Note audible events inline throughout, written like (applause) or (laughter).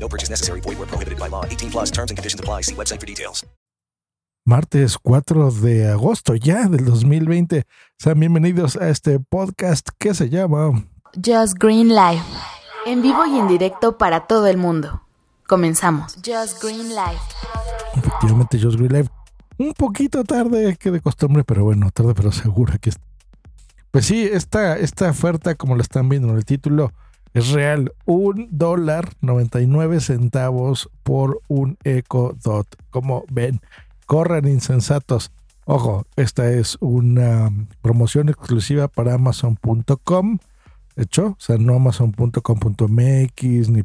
No purchase necessary. Void where prohibited by law. 18 plus terms and conditions apply. See website for details. Martes 4 de agosto ya del 2020. Sean bienvenidos a este podcast que se llama Just Green Life. En vivo y en directo para todo el mundo. Comenzamos. Just Green Life. efectivamente Just Green Life. Un poquito tarde que de costumbre, pero bueno, tarde pero segura que es. Pues sí, esta, esta oferta, como la están viendo en el título, es real. Un dólar 99 centavos por un Echo Dot. Como ven, corran insensatos. Ojo, esta es una promoción exclusiva para Amazon.com. Hecho, o sea, no Amazon.com.mx, ni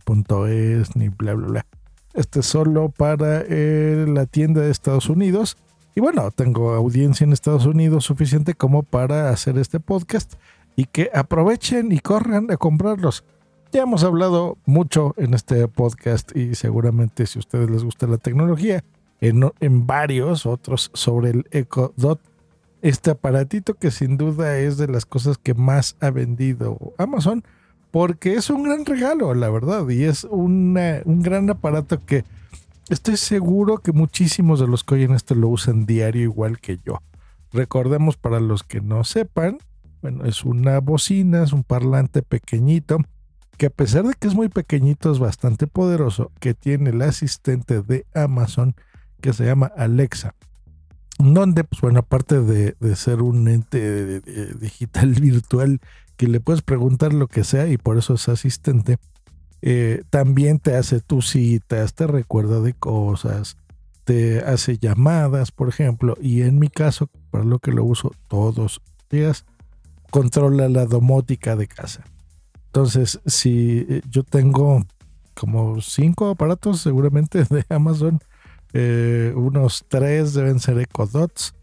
.es, ni bla, bla, bla. Este es solo para eh, la tienda de Estados Unidos. Y bueno, tengo audiencia en Estados Unidos suficiente como para hacer este podcast y que aprovechen y corran a comprarlos. Ya hemos hablado mucho en este podcast y seguramente si a ustedes les gusta la tecnología, en, varios otros sobre el Echo Dot, este aparatito que sin duda es de las cosas que más ha vendido Amazon, porque es un gran regalo, la verdad, y es una, un gran aparato que estoy seguro que muchísimos de los que oyen esto lo usan diario igual que yo. Recordemos para los que no sepan, bueno, es una bocina, es un parlante pequeñito, que a pesar de que es muy pequeñito es bastante poderoso, que tiene el asistente de Amazon que se llama Alexa donde, pues bueno, aparte de, de ser un ente de, de, digital (laughs) virtual que le puedes preguntar lo que sea y por eso es asistente, eh, también te hace tus citas, te recuerda de cosas, te hace llamadas, por ejemplo, y en mi caso, para lo que lo uso todos los días, controla la domótica de casa. Entonces, si eh, yo tengo como cinco aparatos seguramente (laughs) de Amazon, eh, unos tres deben ser Echo Dots,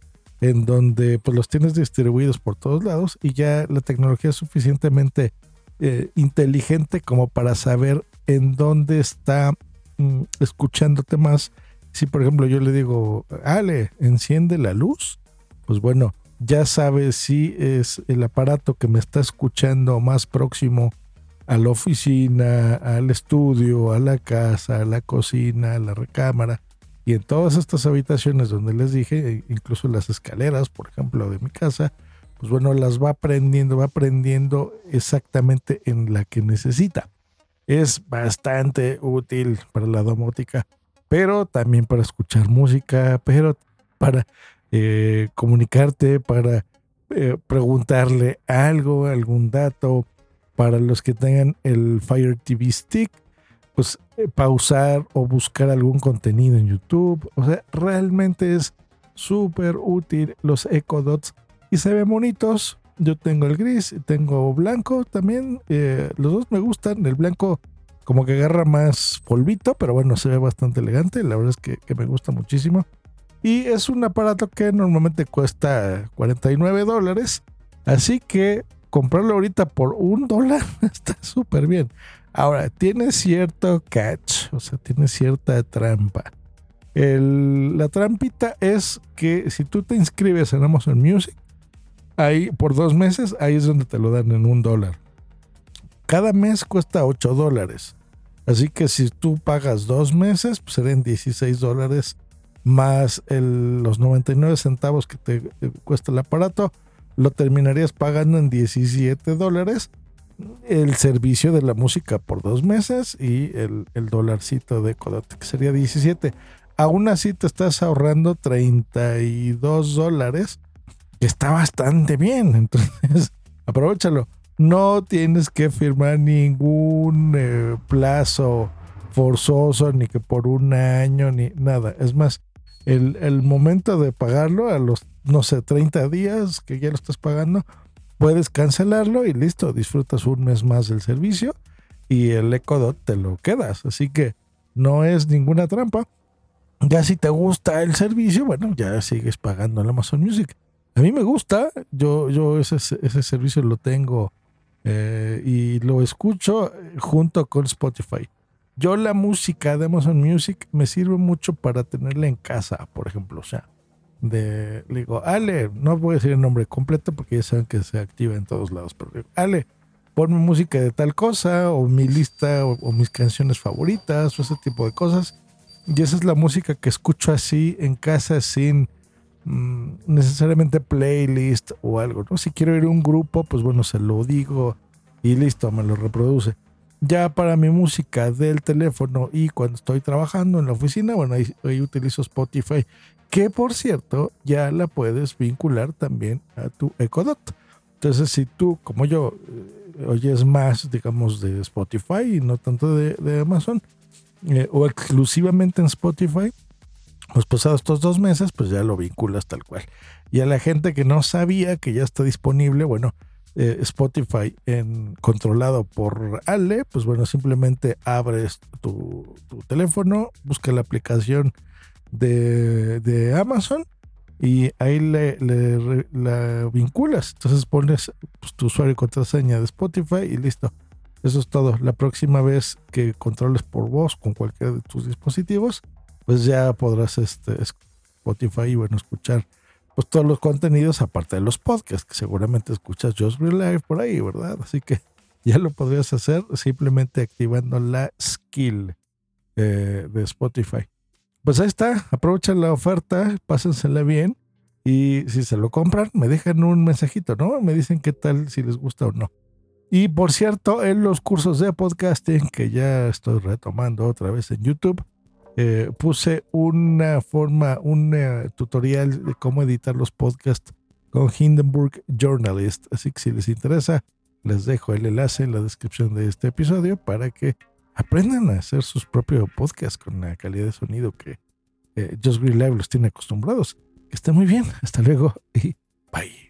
en donde pues los tienes distribuidos por todos lados y ya la tecnología es suficientemente eh, inteligente como para saber en dónde está mm, escuchándote más. Si por ejemplo yo le digo, Ale, enciende la luz, pues bueno, ya sabe si es el aparato que me está escuchando más próximo a la oficina, al estudio, a la casa, a la cocina, a la recámara y en todas estas habitaciones donde les dije, incluso las escaleras, por ejemplo, de mi casa, pues bueno, las va aprendiendo, va aprendiendo exactamente en la que necesita. Es bastante útil para la domótica, pero también para escuchar música, pero para eh, comunicarte, para eh, preguntarle algo, algún dato, para los que tengan el Fire TV Stick, pues eh, pausar o buscar algún contenido en YouTube. O sea, realmente es súper útil los Echo Dots y se ven bonitos. Yo tengo el gris, tengo blanco también. Eh, los dos me gustan. El blanco como que agarra más polvito, pero bueno, se ve bastante elegante. La verdad es que me gusta muchísimo. Y es un aparato que normalmente cuesta 49 dólares. Así que comprarlo ahorita por un dólar (laughs) está súper bien. Ahora, tiene cierto catch, o sea, tiene cierta trampa. El, la trampita es que si tú te inscribes en Amazon Music, ahí por dos meses, ahí es donde te lo dan en un dólar. Cada mes cuesta 8 dólares. Así que si tú pagas dos meses, pues serán 16 dólares más los 99 centavos que te, cuesta el aparato, lo terminarías pagando en 17 dólares el servicio de la música por dos meses y el, el dolarcito de Codote, que sería 17. Aún así te estás ahorrando 32 dólares, que está bastante bien. (laughs) Entonces, aprovechalo. No tienes que firmar ningún eh, plazo forzoso, ni que por un año, ni nada. Es más, el, el momento de pagarlo a los, no sé, 30 días que ya lo estás pagando, puedes cancelarlo y listo, disfrutas un mes más del servicio y el Echo Dot te lo quedas. Así que no es ninguna trampa. Ya si te gusta el servicio, bueno, ya sigues pagando el Amazon Music. A mí me gusta, yo, yo ese, ese servicio lo tengo eh, y lo escucho junto con Spotify. Yo la música de Amazon Music me sirve mucho para tenerla en casa, por ejemplo. O sea, de, le digo, Ale, no voy a decir el nombre completo porque ya saben que se activa en todos lados, pero digo, Ale, ponme música de tal cosa o mi lista o, mis canciones favoritas o ese tipo de cosas. Y esa es la música que escucho así en casa sin mm, necesariamente playlist o algo. ¿no? Si quiero ir a un grupo, pues bueno, se lo digo y listo, me lo reproduce. Ya para mi música del teléfono y cuando estoy trabajando en la oficina, bueno, ahí, utilizo Spotify, que por cierto ya la puedes vincular también a tu Ecodot. Entonces, si tú, como yo, eh, oyes más, digamos, de Spotify y no tanto de, Amazon, eh, o exclusivamente en Spotify, pues pasados estos dos meses, pues ya lo vinculas tal cual. Y a la gente que no sabía que ya está disponible, bueno, eh, Spotify en, controlado por Ale, pues bueno, simplemente abres tu, teléfono, busca la aplicación de, Amazon y ahí le, la vinculas. Entonces pones pues, tu usuario y contraseña de Spotify y listo. Eso es todo. La próxima vez que controles por voz con cualquiera de tus dispositivos, pues ya podrás este, Spotify y bueno, escuchar pues todos los contenidos aparte de los podcasts, que seguramente escuchas Just Real Life por ahí, ¿verdad? Así que (laughs) ya lo podrías hacer simplemente activando la skill eh, de Spotify. Pues ahí está, aprovechen la oferta, pásensela bien y si se lo compran, me dejan un mensajito, ¿no? Me dicen qué tal, si les gusta o no. Y por cierto, en los cursos de podcasting que ya estoy retomando otra vez en YouTube, eh, puse una forma, un eh, tutorial de cómo editar los podcasts con Hindenburg Journalist. Así que si les interesa, les dejo el enlace en la descripción de este episodio para que aprendan a hacer sus propios podcasts con la calidad de sonido que eh, Just Green Live los tiene acostumbrados. Que estén muy bien. Hasta luego y bye.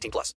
18 plus.